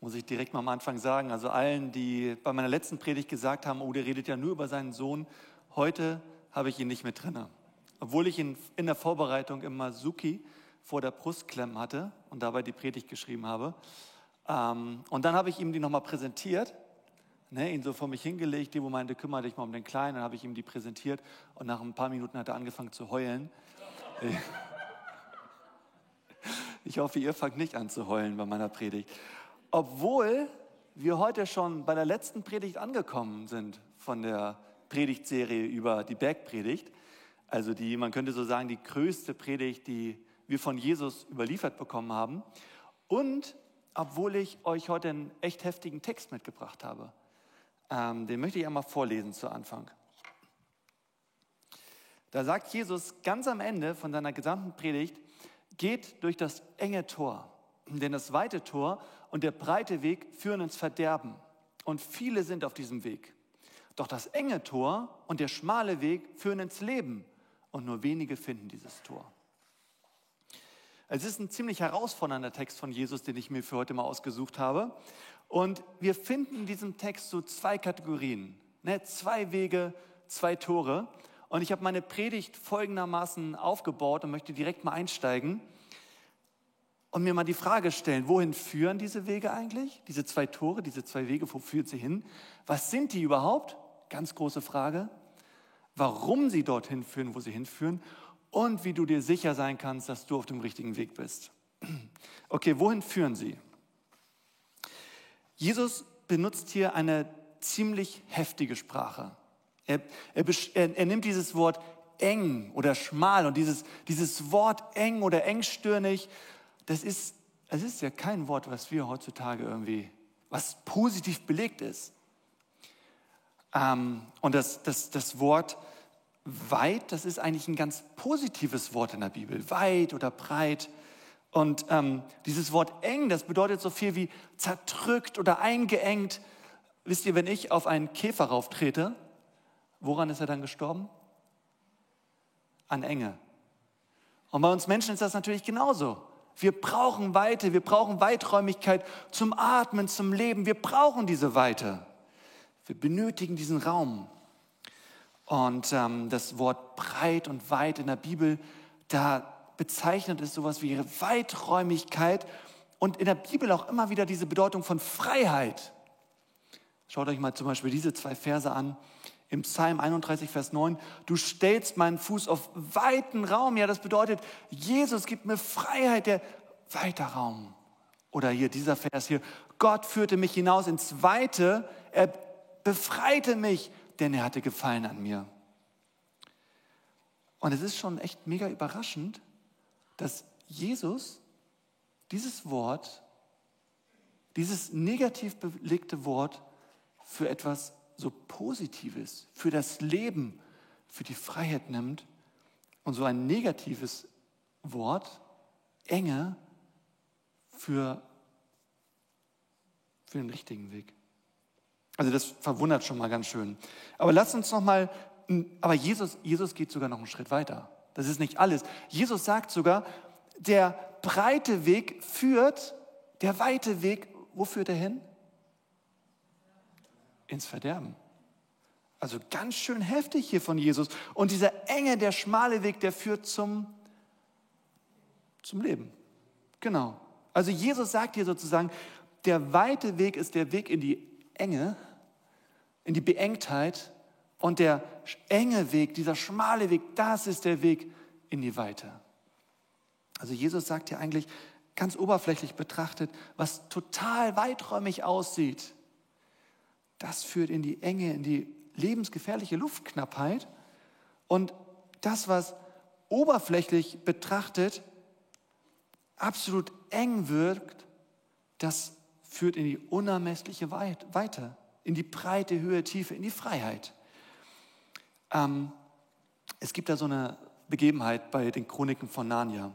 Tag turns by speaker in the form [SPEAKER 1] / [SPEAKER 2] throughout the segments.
[SPEAKER 1] muss ich direkt mal am Anfang sagen. Also allen, die bei meiner letzten Predigt gesagt haben, oh, der redet ja nur über seinen Sohn, heute habe ich ihn nicht mit drin. Obwohl ich ihn in der Vorbereitung immer Suki vor der Brust klemmen hatte und dabei die Predigt geschrieben habe. Ähm, und dann habe ich ihm die nochmal präsentiert, ne, ihn so vor mich hingelegt, die wo meinte, kümmere dich mal um den Kleinen, dann habe ich ihm die präsentiert und nach ein paar Minuten hat er angefangen zu heulen. Ich hoffe, ihr fangt nicht an zu heulen bei meiner Predigt. Obwohl wir heute schon bei der letzten Predigt angekommen sind von der Predigtserie über die Bergpredigt. Also die, man könnte so sagen, die größte Predigt, die wir von Jesus überliefert bekommen haben. Und obwohl ich euch heute einen echt heftigen Text mitgebracht habe. Ähm, den möchte ich einmal vorlesen zu Anfang. Da sagt Jesus ganz am Ende von seiner gesamten Predigt, geht durch das enge Tor, denn das weite Tor und der breite Weg führen ins Verderben und viele sind auf diesem Weg. Doch das enge Tor und der schmale Weg führen ins Leben und nur wenige finden dieses Tor. Es ist ein ziemlich herausfordernder Text von Jesus, den ich mir für heute mal ausgesucht habe. Und wir finden in diesem Text so zwei Kategorien, ne? zwei Wege, zwei Tore. Und ich habe meine Predigt folgendermaßen aufgebaut und möchte direkt mal einsteigen und mir mal die Frage stellen, wohin führen diese Wege eigentlich? Diese zwei Tore, diese zwei Wege, wo führen sie hin? Was sind die überhaupt? Ganz große Frage. Warum sie dorthin führen, wo sie hinführen? Und wie du dir sicher sein kannst, dass du auf dem richtigen Weg bist. Okay, wohin führen sie? Jesus benutzt hier eine ziemlich heftige Sprache. Er, er, er, nimmt dieses Wort eng oder schmal und dieses, dieses Wort eng oder engstirnig das ist, es ist ja kein Wort, was wir heutzutage irgendwie, was positiv belegt ist. Ähm, und das, das, das Wort weit, das ist eigentlich ein ganz positives Wort in der Bibel. Weit oder breit. Und ähm, dieses Wort eng, das bedeutet so viel wie zerdrückt oder eingeengt. Wisst ihr, wenn ich auf einen Käfer rauftrete, woran ist er dann gestorben? An Enge. Und bei uns Menschen ist das natürlich genauso. Wir brauchen Weite, wir brauchen Weiträumigkeit zum Atmen, zum Leben. Wir brauchen diese Weite. Wir benötigen diesen Raum. Und ähm, das Wort breit und weit in der Bibel, da bezeichnet es sowas wie Weiträumigkeit und in der Bibel auch immer wieder diese Bedeutung von Freiheit. Schaut euch mal zum Beispiel diese zwei Verse an im Psalm 31, Vers 9, du stellst meinen Fuß auf weiten Raum. Ja, das bedeutet, Jesus gibt mir Freiheit, der weiter Raum. Oder hier dieser Vers hier, Gott führte mich hinaus ins Weite, er befreite mich, denn er hatte Gefallen an mir. Und es ist schon echt mega überraschend, dass Jesus dieses Wort, dieses negativ belegte Wort für etwas so Positives für das Leben, für die Freiheit nimmt und so ein negatives Wort, Enge, für, für den richtigen Weg. Also das verwundert schon mal ganz schön. Aber lasst uns noch mal, aber Jesus, Jesus geht sogar noch einen Schritt weiter. Das ist nicht alles. Jesus sagt sogar, der breite Weg führt, der weite Weg, wo führt er hin? Ins Verderben. Also ganz schön heftig hier von Jesus. Und dieser enge, der schmale Weg, der führt zum, zum Leben. Genau. Also Jesus sagt hier sozusagen, der weite Weg ist der Weg in die Enge, in die Beengtheit. Und der enge Weg, dieser schmale Weg, das ist der Weg in die Weite. Also Jesus sagt hier eigentlich ganz oberflächlich betrachtet, was total weiträumig aussieht, das führt in die Enge, in die lebensgefährliche Luftknappheit. Und das, was oberflächlich betrachtet absolut eng wirkt, das führt in die unermessliche Weite, in die breite Höhe, Tiefe, in die Freiheit. Ähm, es gibt da so eine Begebenheit bei den Chroniken von Narnia.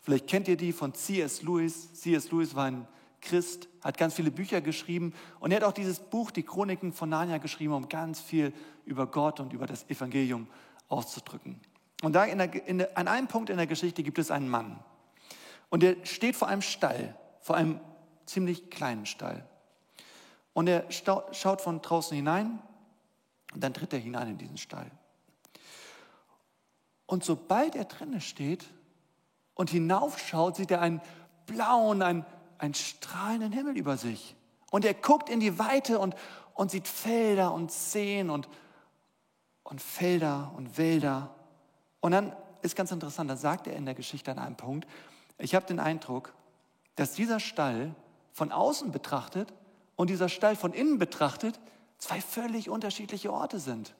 [SPEAKER 1] Vielleicht kennt ihr die von C.S. Lewis. C.S. Lewis war ein Christ, hat ganz viele Bücher geschrieben und er hat auch dieses Buch, die Chroniken von Narnia, geschrieben, um ganz viel über Gott und über das Evangelium auszudrücken. Und da in der, in der, an einem Punkt in der Geschichte gibt es einen Mann und der steht vor einem Stall, vor einem ziemlich kleinen Stall. Und er schaut von draußen hinein und dann tritt er hinein in diesen Stall. Und sobald er drinnen steht und hinaufschaut, sieht er einen blauen, einen, einen strahlenden Himmel über sich. Und er guckt in die Weite und, und sieht Felder und Seen und, und Felder und Wälder. Und dann ist ganz interessant, da sagt er in der Geschichte an einem Punkt, ich habe den Eindruck, dass dieser Stall von außen betrachtet und dieser Stall von innen betrachtet zwei völlig unterschiedliche Orte sind.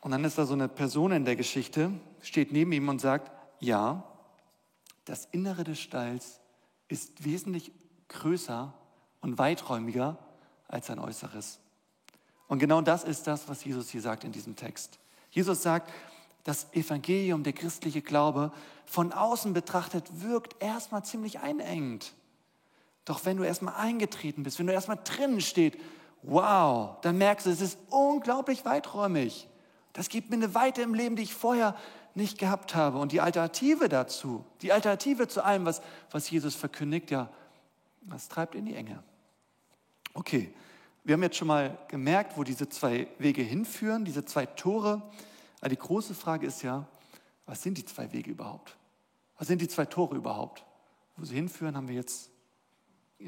[SPEAKER 1] Und dann ist da so eine Person in der Geschichte, steht neben ihm und sagt, ja, das Innere des Stalls ist wesentlich größer und weiträumiger als sein Äußeres. Und genau das ist das, was Jesus hier sagt in diesem Text. Jesus sagt, das Evangelium, der christliche Glaube, von außen betrachtet wirkt erstmal ziemlich einengend. Doch wenn du erstmal eingetreten bist, wenn du erstmal drinnen steht, wow, dann merkst du, es ist unglaublich weiträumig. Das gibt mir eine Weite im Leben, die ich vorher nicht gehabt habe. Und die Alternative dazu, die Alternative zu allem, was, was Jesus verkündigt, ja, das treibt in die Enge. Okay, wir haben jetzt schon mal gemerkt, wo diese zwei Wege hinführen, diese zwei Tore. Aber die große Frage ist ja, was sind die zwei Wege überhaupt? Was sind die zwei Tore überhaupt? Wo sie hinführen, haben wir jetzt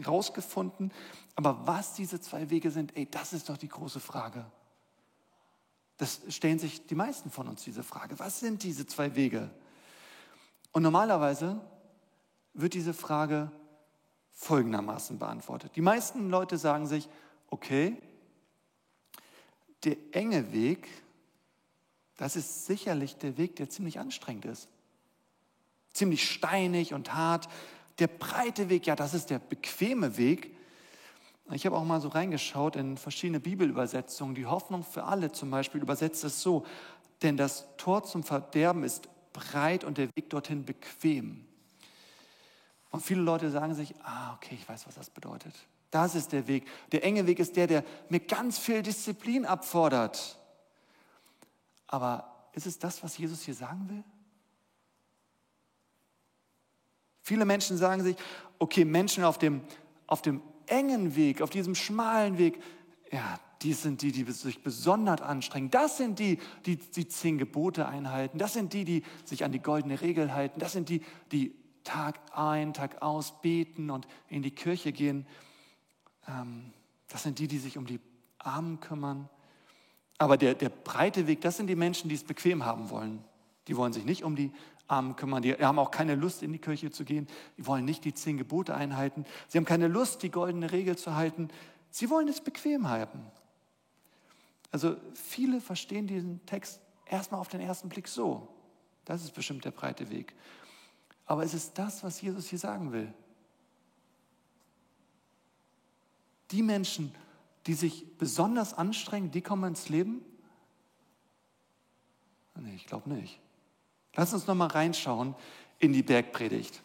[SPEAKER 1] rausgefunden. Aber was diese zwei Wege sind, ey, das ist doch die große Frage. Das stellen sich die meisten von uns diese Frage. Was sind diese zwei Wege? Und normalerweise wird diese Frage folgendermaßen beantwortet. Die meisten Leute sagen sich, okay, der enge Weg, das ist sicherlich der Weg, der ziemlich anstrengend ist. Ziemlich steinig und hart. Der breite Weg, ja, das ist der bequeme Weg. Ich habe auch mal so reingeschaut in verschiedene Bibelübersetzungen. Die Hoffnung für alle zum Beispiel übersetzt es so, denn das Tor zum Verderben ist breit und der Weg dorthin bequem. Und viele Leute sagen sich, ah, okay, ich weiß, was das bedeutet. Das ist der Weg. Der enge Weg ist der, der mir ganz viel Disziplin abfordert. Aber ist es das, was Jesus hier sagen will? Viele Menschen sagen sich, okay, Menschen auf dem, auf dem engen Weg, auf diesem schmalen Weg, ja, die sind die, die sich besonders anstrengen. Das sind die, die die zehn Gebote einhalten. Das sind die, die sich an die goldene Regel halten. Das sind die, die Tag ein, Tag aus beten und in die Kirche gehen. Ähm, das sind die, die sich um die Armen kümmern. Aber der, der breite Weg, das sind die Menschen, die es bequem haben wollen. Die wollen sich nicht um die Armen kümmern. Die haben auch keine Lust, in die Kirche zu gehen. Die wollen nicht die zehn Gebote einhalten. Sie haben keine Lust, die goldene Regel zu halten. Sie wollen es bequem haben. Also viele verstehen diesen Text erstmal auf den ersten Blick so. Das ist bestimmt der breite Weg. Aber es ist das, was Jesus hier sagen will. Die Menschen, die sich besonders anstrengen, die kommen ins Leben? Nee, ich glaube nicht. Lass uns noch mal reinschauen in die Bergpredigt.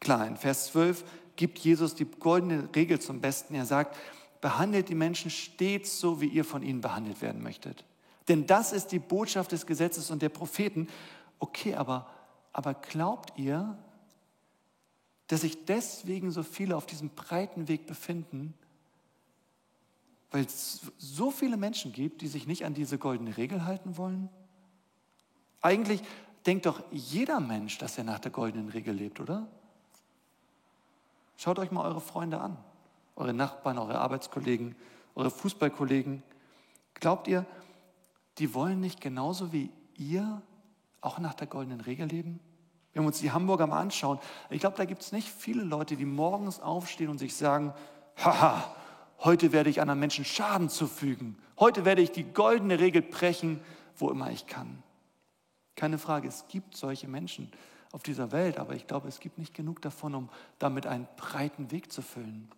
[SPEAKER 1] Klar, in Vers 12 gibt Jesus die goldene Regel zum Besten. Er sagt, behandelt die Menschen stets so, wie ihr von ihnen behandelt werden möchtet. Denn das ist die Botschaft des Gesetzes und der Propheten. Okay, aber, aber glaubt ihr, dass sich deswegen so viele auf diesem breiten Weg befinden, weil es so viele Menschen gibt, die sich nicht an diese goldene Regel halten wollen? Eigentlich denkt doch jeder Mensch, dass er nach der goldenen Regel lebt, oder? Schaut euch mal eure Freunde an, eure Nachbarn, eure Arbeitskollegen, eure Fußballkollegen. Glaubt ihr, die wollen nicht genauso wie ihr auch nach der goldenen Regel leben? Wenn wir uns die Hamburger mal anschauen, ich glaube, da gibt es nicht viele Leute, die morgens aufstehen und sich sagen, haha, heute werde ich anderen Menschen Schaden zufügen. Heute werde ich die goldene Regel brechen, wo immer ich kann. Keine Frage, es gibt solche Menschen auf dieser Welt, aber ich glaube, es gibt nicht genug davon, um damit einen breiten Weg zu füllen.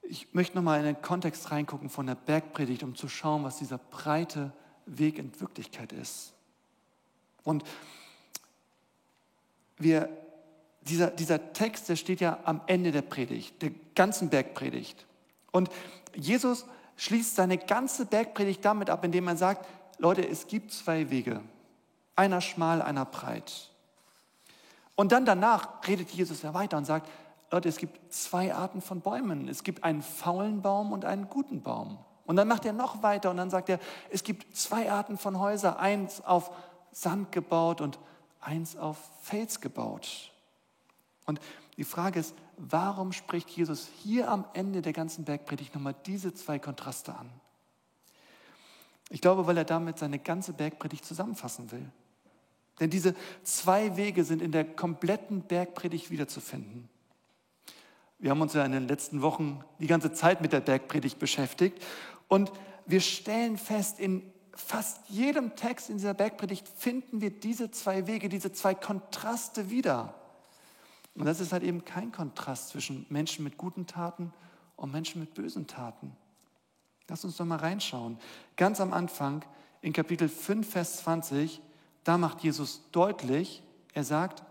[SPEAKER 1] Ich möchte nochmal in den Kontext reingucken von der Bergpredigt, um zu schauen, was dieser breite Weg in Wirklichkeit ist. Und wir, dieser, dieser Text, der steht ja am Ende der Predigt, der ganzen Bergpredigt. Und Jesus schließt seine ganze Bergpredigt damit ab, indem er sagt, Leute, es gibt zwei Wege. Einer schmal, einer breit. Und dann danach redet Jesus ja weiter und sagt, Leute, es gibt zwei Arten von Bäumen. Es gibt einen faulen Baum und einen guten Baum. Und dann macht er noch weiter und dann sagt er, es gibt zwei Arten von Häusern, eins auf Sand gebaut und eins auf Fels gebaut. Und die Frage ist, warum spricht Jesus hier am Ende der ganzen Bergpredigt nochmal diese zwei Kontraste an? Ich glaube, weil er damit seine ganze Bergpredigt zusammenfassen will. Denn diese zwei Wege sind in der kompletten Bergpredigt wiederzufinden. Wir haben uns ja in den letzten Wochen die ganze Zeit mit der Bergpredigt beschäftigt und wir stellen fest, in fast jedem Text in dieser Bergpredigt finden wir diese zwei Wege, diese zwei Kontraste wieder. Und das ist halt eben kein Kontrast zwischen Menschen mit guten Taten und Menschen mit bösen Taten. Lass uns doch mal reinschauen. Ganz am Anfang in Kapitel 5, Vers 20, da macht Jesus deutlich, er sagt,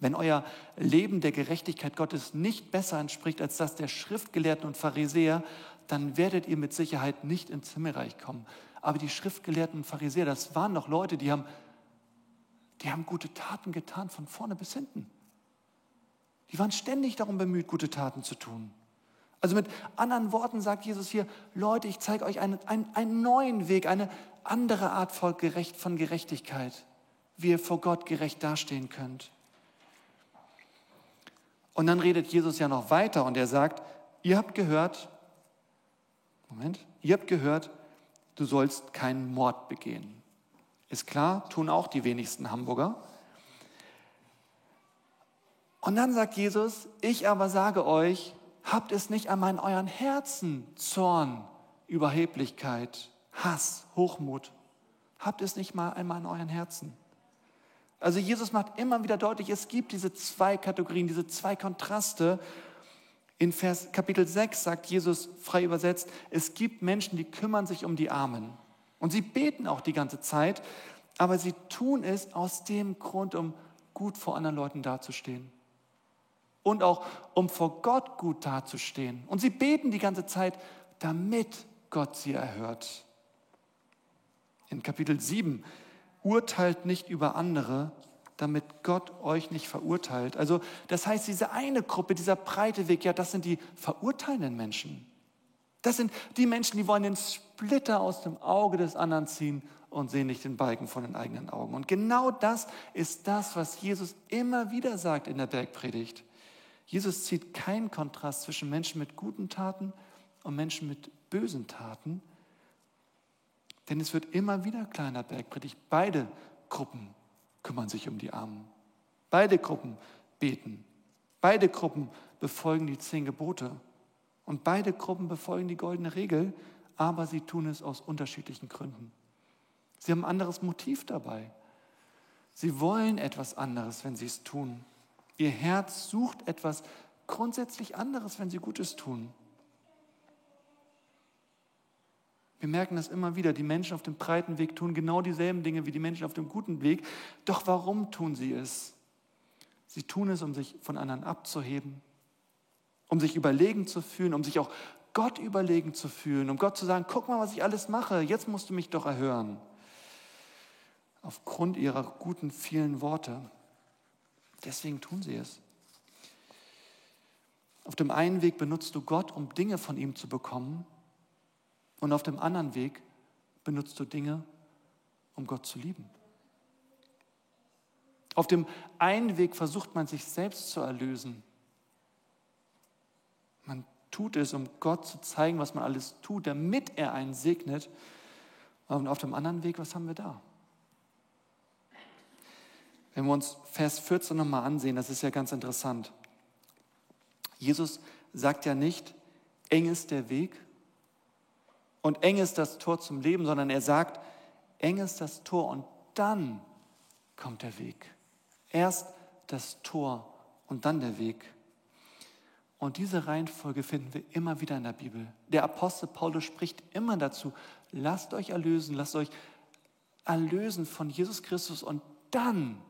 [SPEAKER 1] wenn euer Leben der Gerechtigkeit Gottes nicht besser entspricht als das der Schriftgelehrten und Pharisäer, dann werdet ihr mit Sicherheit nicht ins Himmelreich kommen. Aber die Schriftgelehrten und Pharisäer, das waren doch Leute, die haben, die haben gute Taten getan, von vorne bis hinten. Die waren ständig darum bemüht, gute Taten zu tun. Also mit anderen Worten sagt Jesus hier, Leute, ich zeige euch einen, einen, einen neuen Weg, eine andere Art von Gerechtigkeit, wie ihr vor Gott gerecht dastehen könnt. Und dann redet Jesus ja noch weiter und er sagt, ihr habt gehört, Moment, ihr habt gehört, du sollst keinen Mord begehen. Ist klar, tun auch die wenigsten Hamburger. Und dann sagt Jesus, ich aber sage euch, habt es nicht einmal in euren Herzen Zorn, Überheblichkeit, Hass, Hochmut. Habt es nicht mal einmal in euren Herzen. Also Jesus macht immer wieder deutlich, es gibt diese zwei Kategorien, diese zwei Kontraste. In Vers Kapitel 6 sagt Jesus frei übersetzt, es gibt Menschen, die kümmern sich um die Armen. Und sie beten auch die ganze Zeit, aber sie tun es aus dem Grund, um gut vor anderen Leuten dazustehen. Und auch um vor Gott gut dazustehen. Und sie beten die ganze Zeit, damit Gott sie erhört. In Kapitel 7 urteilt nicht über andere, damit Gott euch nicht verurteilt. Also das heißt, diese eine Gruppe, dieser breite Weg, ja, das sind die verurteilenden Menschen. Das sind die Menschen, die wollen den Splitter aus dem Auge des anderen ziehen und sehen nicht den Balken von den eigenen Augen. Und genau das ist das, was Jesus immer wieder sagt in der Bergpredigt. Jesus zieht keinen Kontrast zwischen Menschen mit guten Taten und Menschen mit bösen Taten, denn es wird immer wieder kleiner Bergpredigt. Beide Gruppen kümmern sich um die Armen. Beide Gruppen beten. Beide Gruppen befolgen die zehn Gebote. Und beide Gruppen befolgen die goldene Regel, aber sie tun es aus unterschiedlichen Gründen. Sie haben ein anderes Motiv dabei. Sie wollen etwas anderes, wenn sie es tun. Ihr Herz sucht etwas grundsätzlich anderes, wenn sie Gutes tun. Wir merken das immer wieder. Die Menschen auf dem breiten Weg tun genau dieselben Dinge wie die Menschen auf dem guten Weg. Doch warum tun sie es? Sie tun es, um sich von anderen abzuheben, um sich überlegen zu fühlen, um sich auch Gott überlegen zu fühlen, um Gott zu sagen, guck mal, was ich alles mache, jetzt musst du mich doch erhören. Aufgrund ihrer guten vielen Worte. Deswegen tun sie es. Auf dem einen Weg benutzt du Gott, um Dinge von ihm zu bekommen, und auf dem anderen Weg benutzt du Dinge, um Gott zu lieben. Auf dem einen Weg versucht man sich selbst zu erlösen. Man tut es, um Gott zu zeigen, was man alles tut, damit er einen segnet. Und auf dem anderen Weg, was haben wir da? Wenn wir uns Vers 14 nochmal ansehen, das ist ja ganz interessant. Jesus sagt ja nicht, eng ist der Weg, und eng ist das Tor zum Leben, sondern er sagt, eng ist das Tor und dann kommt der Weg. Erst das Tor und dann der Weg. Und diese Reihenfolge finden wir immer wieder in der Bibel. Der Apostel Paulus spricht immer dazu, lasst euch erlösen, lasst euch erlösen von Jesus Christus und dann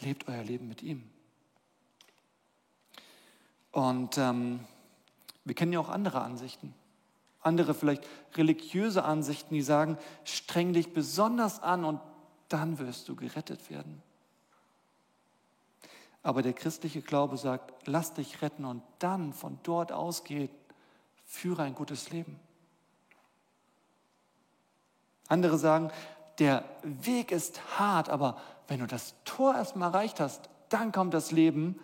[SPEAKER 1] lebt euer Leben mit ihm. Und ähm, wir kennen ja auch andere Ansichten andere vielleicht religiöse Ansichten, die sagen, streng dich besonders an und dann wirst du gerettet werden. Aber der christliche Glaube sagt, lass dich retten und dann von dort ausgehen, führe ein gutes Leben. Andere sagen, der Weg ist hart, aber wenn du das Tor erstmal erreicht hast, dann kommt das Leben.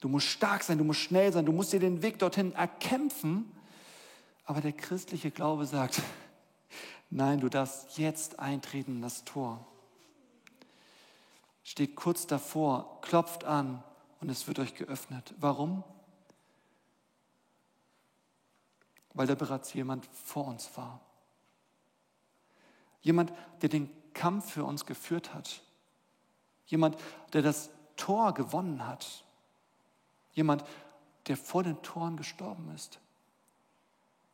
[SPEAKER 1] Du musst stark sein, du musst schnell sein, du musst dir den Weg dorthin erkämpfen. Aber der christliche Glaube sagt, nein, du darfst jetzt eintreten in das Tor. Steht kurz davor, klopft an und es wird euch geöffnet. Warum? Weil da bereits jemand vor uns war. Jemand, der den Kampf für uns geführt hat. Jemand, der das Tor gewonnen hat. Jemand, der vor den Toren gestorben ist,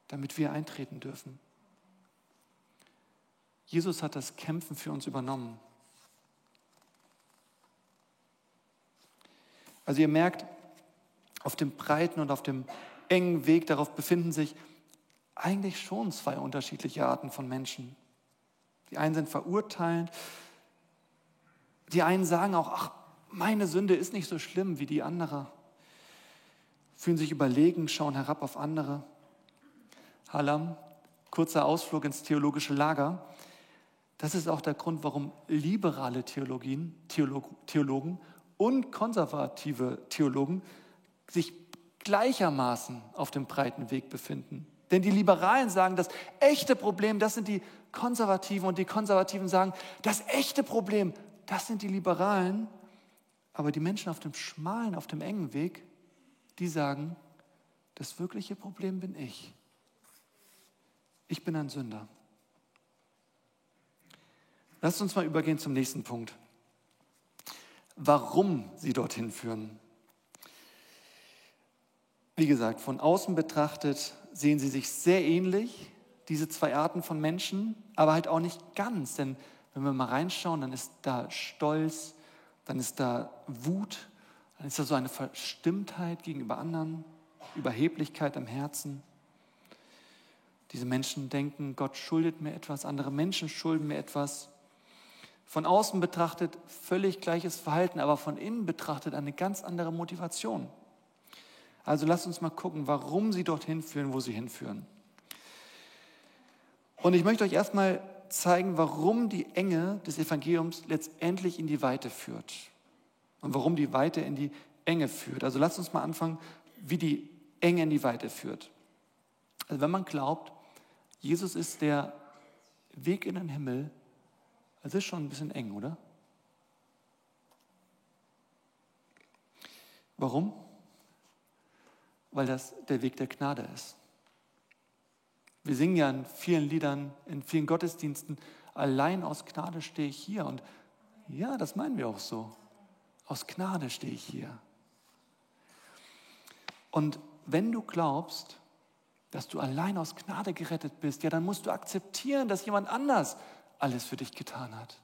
[SPEAKER 1] damit wir eintreten dürfen. Jesus hat das Kämpfen für uns übernommen. Also ihr merkt, auf dem breiten und auf dem engen Weg darauf befinden sich eigentlich schon zwei unterschiedliche Arten von Menschen. Die einen sind verurteilend, die einen sagen auch, ach, meine Sünde ist nicht so schlimm wie die andere, fühlen sich überlegen, schauen herab auf andere. Hallam, kurzer Ausflug ins theologische Lager. Das ist auch der Grund, warum liberale Theologien, Theolog, Theologen und konservative Theologen sich gleichermaßen auf dem breiten Weg befinden. Denn die Liberalen sagen, das echte Problem, das sind die Konservativen und die Konservativen sagen, das echte Problem, das sind die Liberalen. Aber die Menschen auf dem schmalen, auf dem engen Weg, die sagen, das wirkliche Problem bin ich. Ich bin ein Sünder. Lasst uns mal übergehen zum nächsten Punkt. Warum sie dorthin führen. Wie gesagt, von außen betrachtet sehen sie sich sehr ähnlich, diese zwei Arten von Menschen, aber halt auch nicht ganz. Denn wenn wir mal reinschauen, dann ist da Stolz, dann ist da Wut, dann ist da so eine Verstimmtheit gegenüber anderen, Überheblichkeit im Herzen. Diese Menschen denken, Gott schuldet mir etwas, andere Menschen schulden mir etwas. Von außen betrachtet völlig gleiches Verhalten, aber von innen betrachtet eine ganz andere Motivation. Also lasst uns mal gucken, warum sie dorthin führen, wo sie hinführen. Und ich möchte euch erstmal zeigen, warum die Enge des Evangeliums letztendlich in die Weite führt. Und warum die Weite in die Enge führt. Also lasst uns mal anfangen, wie die Enge in die Weite führt. Also wenn man glaubt, Jesus ist der Weg in den Himmel, das ist schon ein bisschen eng, oder? Warum? Weil das der Weg der Gnade ist. Wir singen ja in vielen Liedern, in vielen Gottesdiensten, allein aus Gnade stehe ich hier. Und ja, das meinen wir auch so. Aus Gnade stehe ich hier. Und wenn du glaubst, dass du allein aus Gnade gerettet bist, ja, dann musst du akzeptieren, dass jemand anders alles für dich getan hat.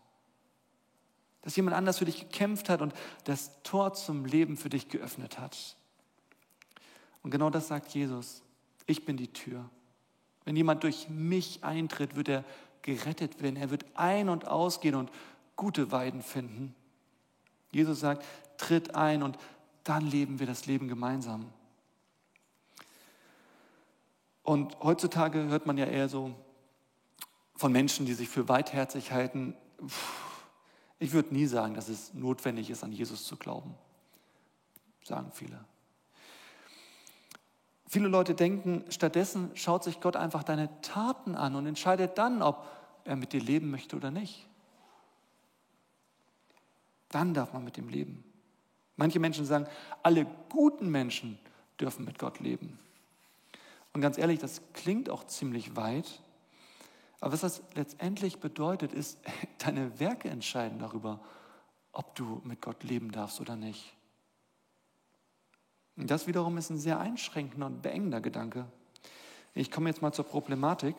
[SPEAKER 1] Dass jemand anders für dich gekämpft hat und das Tor zum Leben für dich geöffnet hat. Und genau das sagt Jesus. Ich bin die Tür. Wenn jemand durch mich eintritt, wird er gerettet werden. Er wird ein- und ausgehen und gute Weiden finden. Jesus sagt, tritt ein und dann leben wir das Leben gemeinsam. Und heutzutage hört man ja eher so von Menschen, die sich für weitherzig halten. Ich würde nie sagen, dass es notwendig ist, an Jesus zu glauben. Sagen viele. Viele Leute denken, stattdessen schaut sich Gott einfach deine Taten an und entscheidet dann, ob er mit dir leben möchte oder nicht. Dann darf man mit ihm leben. Manche Menschen sagen, alle guten Menschen dürfen mit Gott leben. Und ganz ehrlich, das klingt auch ziemlich weit. Aber was das letztendlich bedeutet, ist, deine Werke entscheiden darüber, ob du mit Gott leben darfst oder nicht. Das wiederum ist ein sehr einschränkender und beengender Gedanke. Ich komme jetzt mal zur Problematik.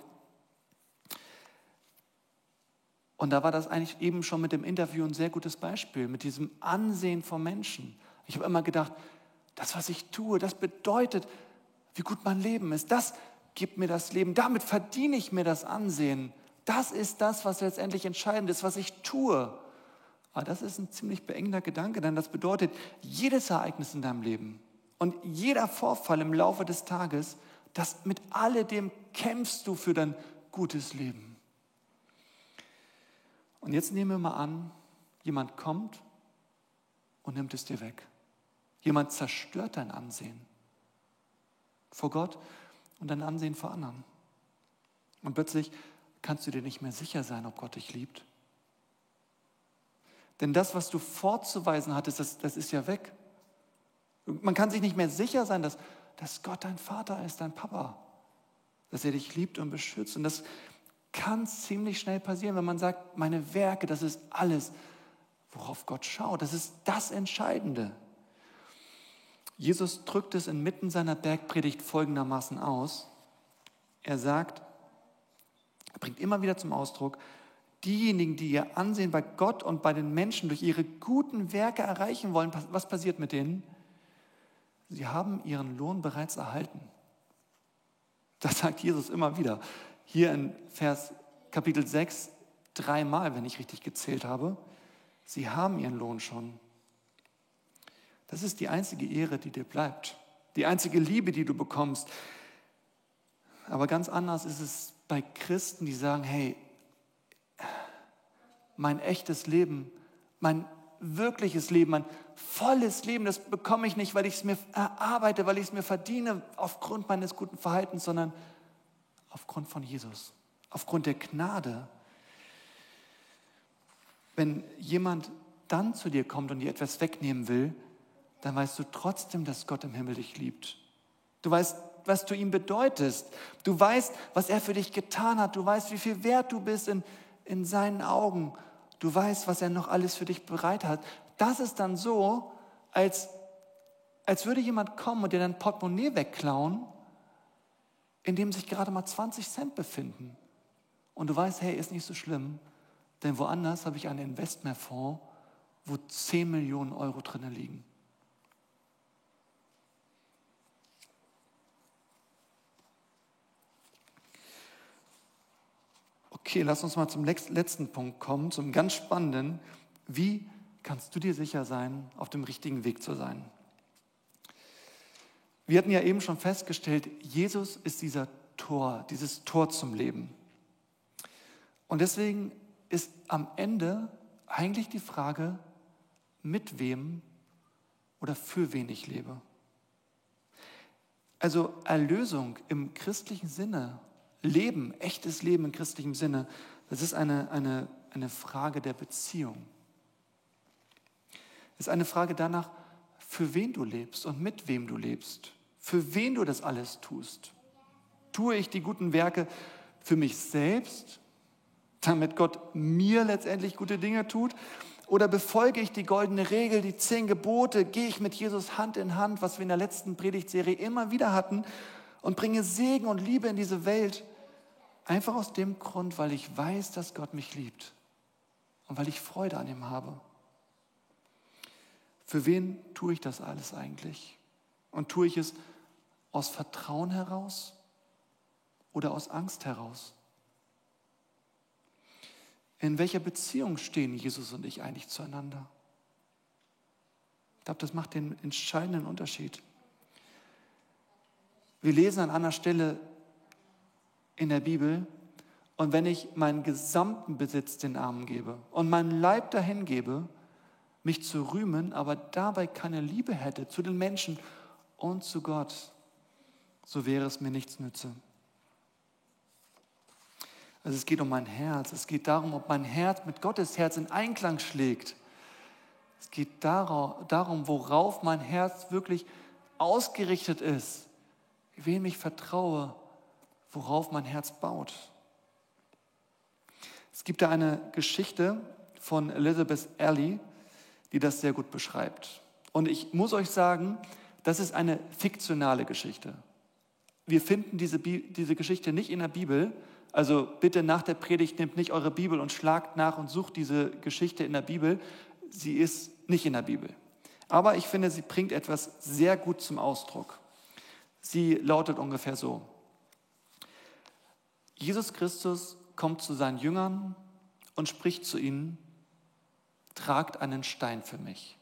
[SPEAKER 1] Und da war das eigentlich eben schon mit dem Interview ein sehr gutes Beispiel, mit diesem Ansehen von Menschen. Ich habe immer gedacht, das, was ich tue, das bedeutet, wie gut mein Leben ist. Das gibt mir das Leben. Damit verdiene ich mir das Ansehen. Das ist das, was letztendlich entscheidend ist, was ich tue. Aber das ist ein ziemlich beengender Gedanke, denn das bedeutet, jedes Ereignis in deinem Leben und jeder Vorfall im Laufe des Tages, das mit alledem kämpfst du für dein gutes Leben. Und jetzt nehmen wir mal an, jemand kommt und nimmt es dir weg. Jemand zerstört dein Ansehen vor Gott und dein Ansehen vor anderen. Und plötzlich kannst du dir nicht mehr sicher sein, ob Gott dich liebt. Denn das, was du vorzuweisen hattest, das, das ist ja weg. Man kann sich nicht mehr sicher sein, dass, dass Gott dein Vater ist, dein Papa, dass er dich liebt und beschützt. Und das kann ziemlich schnell passieren, wenn man sagt, meine Werke, das ist alles, worauf Gott schaut. Das ist das Entscheidende. Jesus drückt es inmitten seiner Bergpredigt folgendermaßen aus. Er sagt, er bringt immer wieder zum Ausdruck, diejenigen, die ihr Ansehen bei Gott und bei den Menschen durch ihre guten Werke erreichen wollen, was passiert mit denen? Sie haben ihren Lohn bereits erhalten. Das sagt Jesus immer wieder. Hier in Vers Kapitel 6 dreimal, wenn ich richtig gezählt habe. Sie haben ihren Lohn schon. Das ist die einzige Ehre, die dir bleibt. Die einzige Liebe, die du bekommst. Aber ganz anders ist es bei Christen, die sagen, hey, mein echtes Leben, mein wirkliches Leben, mein volles Leben, das bekomme ich nicht, weil ich es mir erarbeite, weil ich es mir verdiene aufgrund meines guten Verhaltens, sondern aufgrund von Jesus, aufgrund der Gnade. Wenn jemand dann zu dir kommt und dir etwas wegnehmen will, dann weißt du trotzdem, dass Gott im Himmel dich liebt. Du weißt, was du ihm bedeutest. Du weißt, was er für dich getan hat. Du weißt, wie viel wert du bist in, in seinen Augen. Du weißt, was er noch alles für dich bereit hat. Das ist dann so, als, als würde jemand kommen und dir dein Portemonnaie wegklauen, in dem sich gerade mal 20 Cent befinden. Und du weißt, hey, ist nicht so schlimm, denn woanders habe ich einen Investmentfonds, wo 10 Millionen Euro drinnen liegen. Okay, lass uns mal zum letzten Punkt kommen, zum ganz spannenden. Wie kannst du dir sicher sein, auf dem richtigen Weg zu sein? Wir hatten ja eben schon festgestellt, Jesus ist dieser Tor, dieses Tor zum Leben. Und deswegen ist am Ende eigentlich die Frage, mit wem oder für wen ich lebe. Also Erlösung im christlichen Sinne Leben, echtes Leben in christlichem Sinne, das ist eine, eine, eine Frage der Beziehung. Ist eine Frage danach, für wen du lebst und mit wem du lebst, für wen du das alles tust. Tue ich die guten Werke für mich selbst, damit Gott mir letztendlich gute Dinge tut? Oder befolge ich die goldene Regel, die zehn Gebote, gehe ich mit Jesus Hand in Hand, was wir in der letzten Predigtserie immer wieder hatten, und bringe Segen und Liebe in diese Welt? Einfach aus dem Grund, weil ich weiß, dass Gott mich liebt und weil ich Freude an ihm habe. Für wen tue ich das alles eigentlich? Und tue ich es aus Vertrauen heraus oder aus Angst heraus? In welcher Beziehung stehen Jesus und ich eigentlich zueinander? Ich glaube, das macht den entscheidenden Unterschied. Wir lesen an einer Stelle in der Bibel. Und wenn ich meinen gesamten Besitz den Armen gebe und meinen Leib dahin gebe, mich zu rühmen, aber dabei keine Liebe hätte zu den Menschen und zu Gott, so wäre es mir nichts nütze. Also es geht um mein Herz. Es geht darum, ob mein Herz mit Gottes Herz in Einklang schlägt. Es geht darum, worauf mein Herz wirklich ausgerichtet ist, wem ich vertraue worauf mein Herz baut. Es gibt da eine Geschichte von Elizabeth Alley, die das sehr gut beschreibt. Und ich muss euch sagen, das ist eine fiktionale Geschichte. Wir finden diese, diese Geschichte nicht in der Bibel. Also bitte nach der Predigt nehmt nicht eure Bibel und schlagt nach und sucht diese Geschichte in der Bibel. Sie ist nicht in der Bibel. Aber ich finde, sie bringt etwas sehr gut zum Ausdruck. Sie lautet ungefähr so. Jesus Christus kommt zu seinen Jüngern und spricht zu ihnen, tragt einen Stein für mich.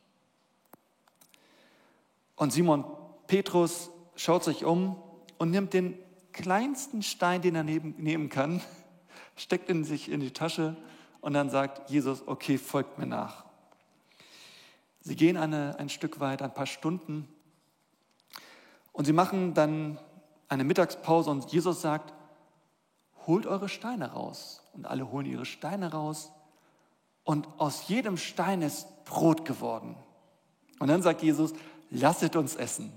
[SPEAKER 1] Und Simon Petrus schaut sich um und nimmt den kleinsten Stein, den er nehmen kann, steckt ihn sich in die Tasche und dann sagt Jesus, okay, folgt mir nach. Sie gehen eine, ein Stück weit, ein paar Stunden und sie machen dann eine Mittagspause und Jesus sagt, holt eure Steine raus. Und alle holen ihre Steine raus und aus jedem Stein ist Brot geworden. Und dann sagt Jesus, lasset uns essen.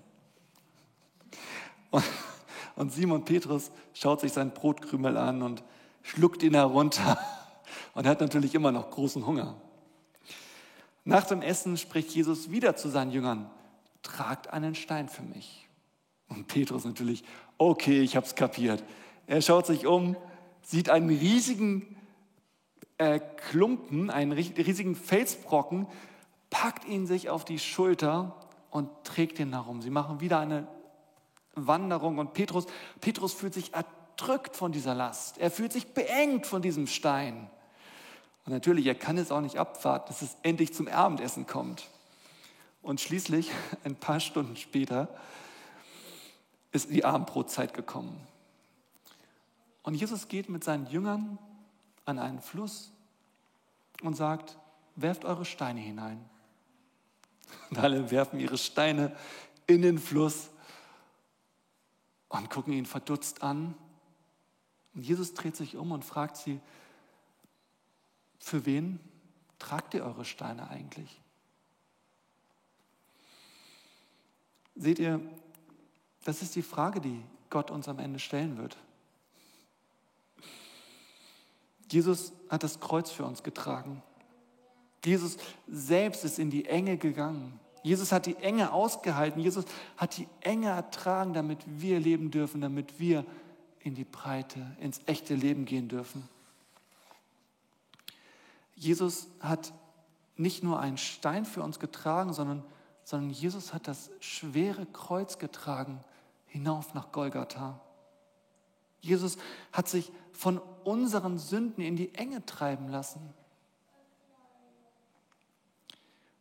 [SPEAKER 1] Und, Simon Petrus schaut sich sein Brotkrümel an und schluckt ihn herunter und hat natürlich immer noch großen Hunger. Nach dem Essen spricht Jesus wieder zu seinen Jüngern, tragt einen Stein für mich. Und Petrus natürlich, okay, ich habe es kapiert. Er schaut sich um, sieht einen riesigen äh, Klumpen, einen riesigen Felsbrocken, packt ihn sich auf die Schulter und trägt ihn herum. Sie machen wieder eine Wanderung und Petrus, Petrus fühlt sich erdrückt von dieser Last. Er fühlt sich beengt von diesem Stein. Und natürlich, er kann es auch nicht abwarten, dass es endlich zum Abendessen kommt. Und schließlich, ein paar Stunden später, ist die Abendbrotzeit gekommen. Und Jesus geht mit seinen Jüngern an einen Fluss und sagt, werft eure Steine hinein. Und alle werfen ihre Steine in den Fluss und gucken ihn verdutzt an. Und Jesus dreht sich um und fragt sie, für wen tragt ihr eure Steine eigentlich? Seht ihr, das ist die Frage, die Gott uns am Ende stellen wird. Jesus hat das Kreuz für uns getragen. Jesus selbst ist in die Enge gegangen. Jesus hat die Enge ausgehalten. Jesus hat die Enge ertragen, damit wir leben dürfen, damit wir in die Breite, ins echte Leben gehen dürfen. Jesus hat nicht nur einen Stein für uns getragen, sondern, sondern Jesus hat das schwere Kreuz getragen hinauf nach Golgatha. Jesus hat sich von unseren Sünden in die Enge treiben lassen.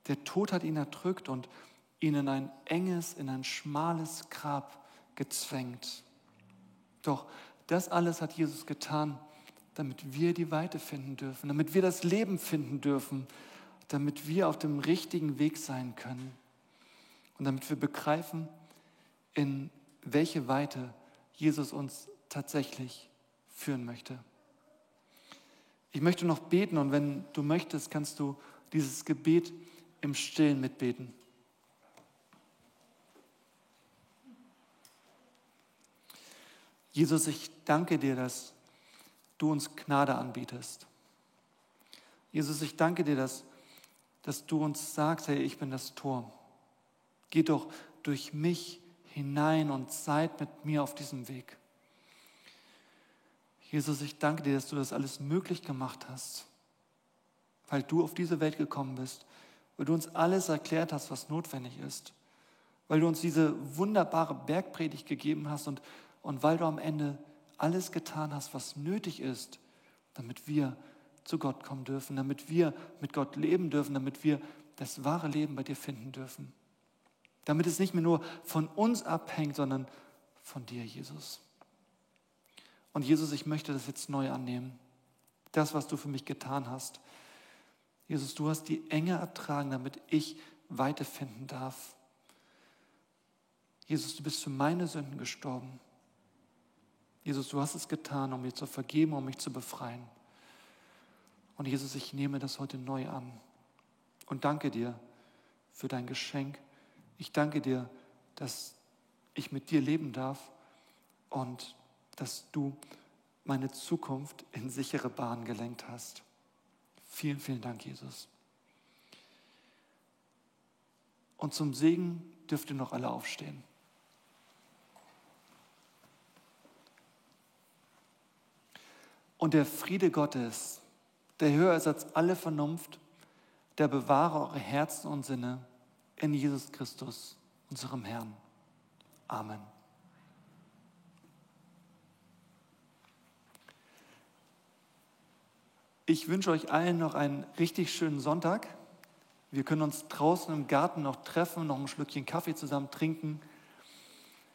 [SPEAKER 1] Der Tod hat ihn erdrückt und ihn in ein enges, in ein schmales Grab gezwängt. Doch das alles hat Jesus getan, damit wir die Weite finden dürfen, damit wir das Leben finden dürfen, damit wir auf dem richtigen Weg sein können und damit wir begreifen, in welche Weite Jesus uns tatsächlich führen möchte. Ich möchte noch beten und wenn du möchtest, kannst du dieses Gebet im Stillen mitbeten. Jesus, ich danke dir, dass du uns Gnade anbietest. Jesus, ich danke dir, dass, dass du uns sagst, hey, ich bin das Tor. Geh doch durch mich hinein und seid mit mir auf diesem Weg. Jesus, ich danke dir, dass du das alles möglich gemacht hast, weil du auf diese Welt gekommen bist, weil du uns alles erklärt hast, was notwendig ist, weil du uns diese wunderbare Bergpredigt gegeben hast und, und weil du am Ende alles getan hast, was nötig ist, damit wir zu Gott kommen dürfen, damit wir mit Gott leben dürfen, damit wir das wahre Leben bei dir finden dürfen. Damit es nicht mehr nur von uns abhängt, sondern von dir, Jesus. Und Jesus, ich möchte das jetzt neu annehmen. Das, was du für mich getan hast. Jesus, du hast die Enge ertragen, damit ich Weite finden darf. Jesus, du bist für meine Sünden gestorben. Jesus, du hast es getan, um mir zu vergeben, um mich zu befreien. Und Jesus, ich nehme das heute neu an und danke dir für dein Geschenk. Ich danke dir, dass ich mit dir leben darf und dass du meine Zukunft in sichere Bahnen gelenkt hast. Vielen, vielen Dank, Jesus. Und zum Segen dürft ihr noch alle aufstehen. Und der Friede Gottes, der höher ist als alle Vernunft, der bewahre eure Herzen und Sinne in Jesus Christus, unserem Herrn. Amen. Ich wünsche euch allen noch einen richtig schönen Sonntag. Wir können uns draußen im Garten noch treffen, noch ein Schlückchen Kaffee zusammen trinken.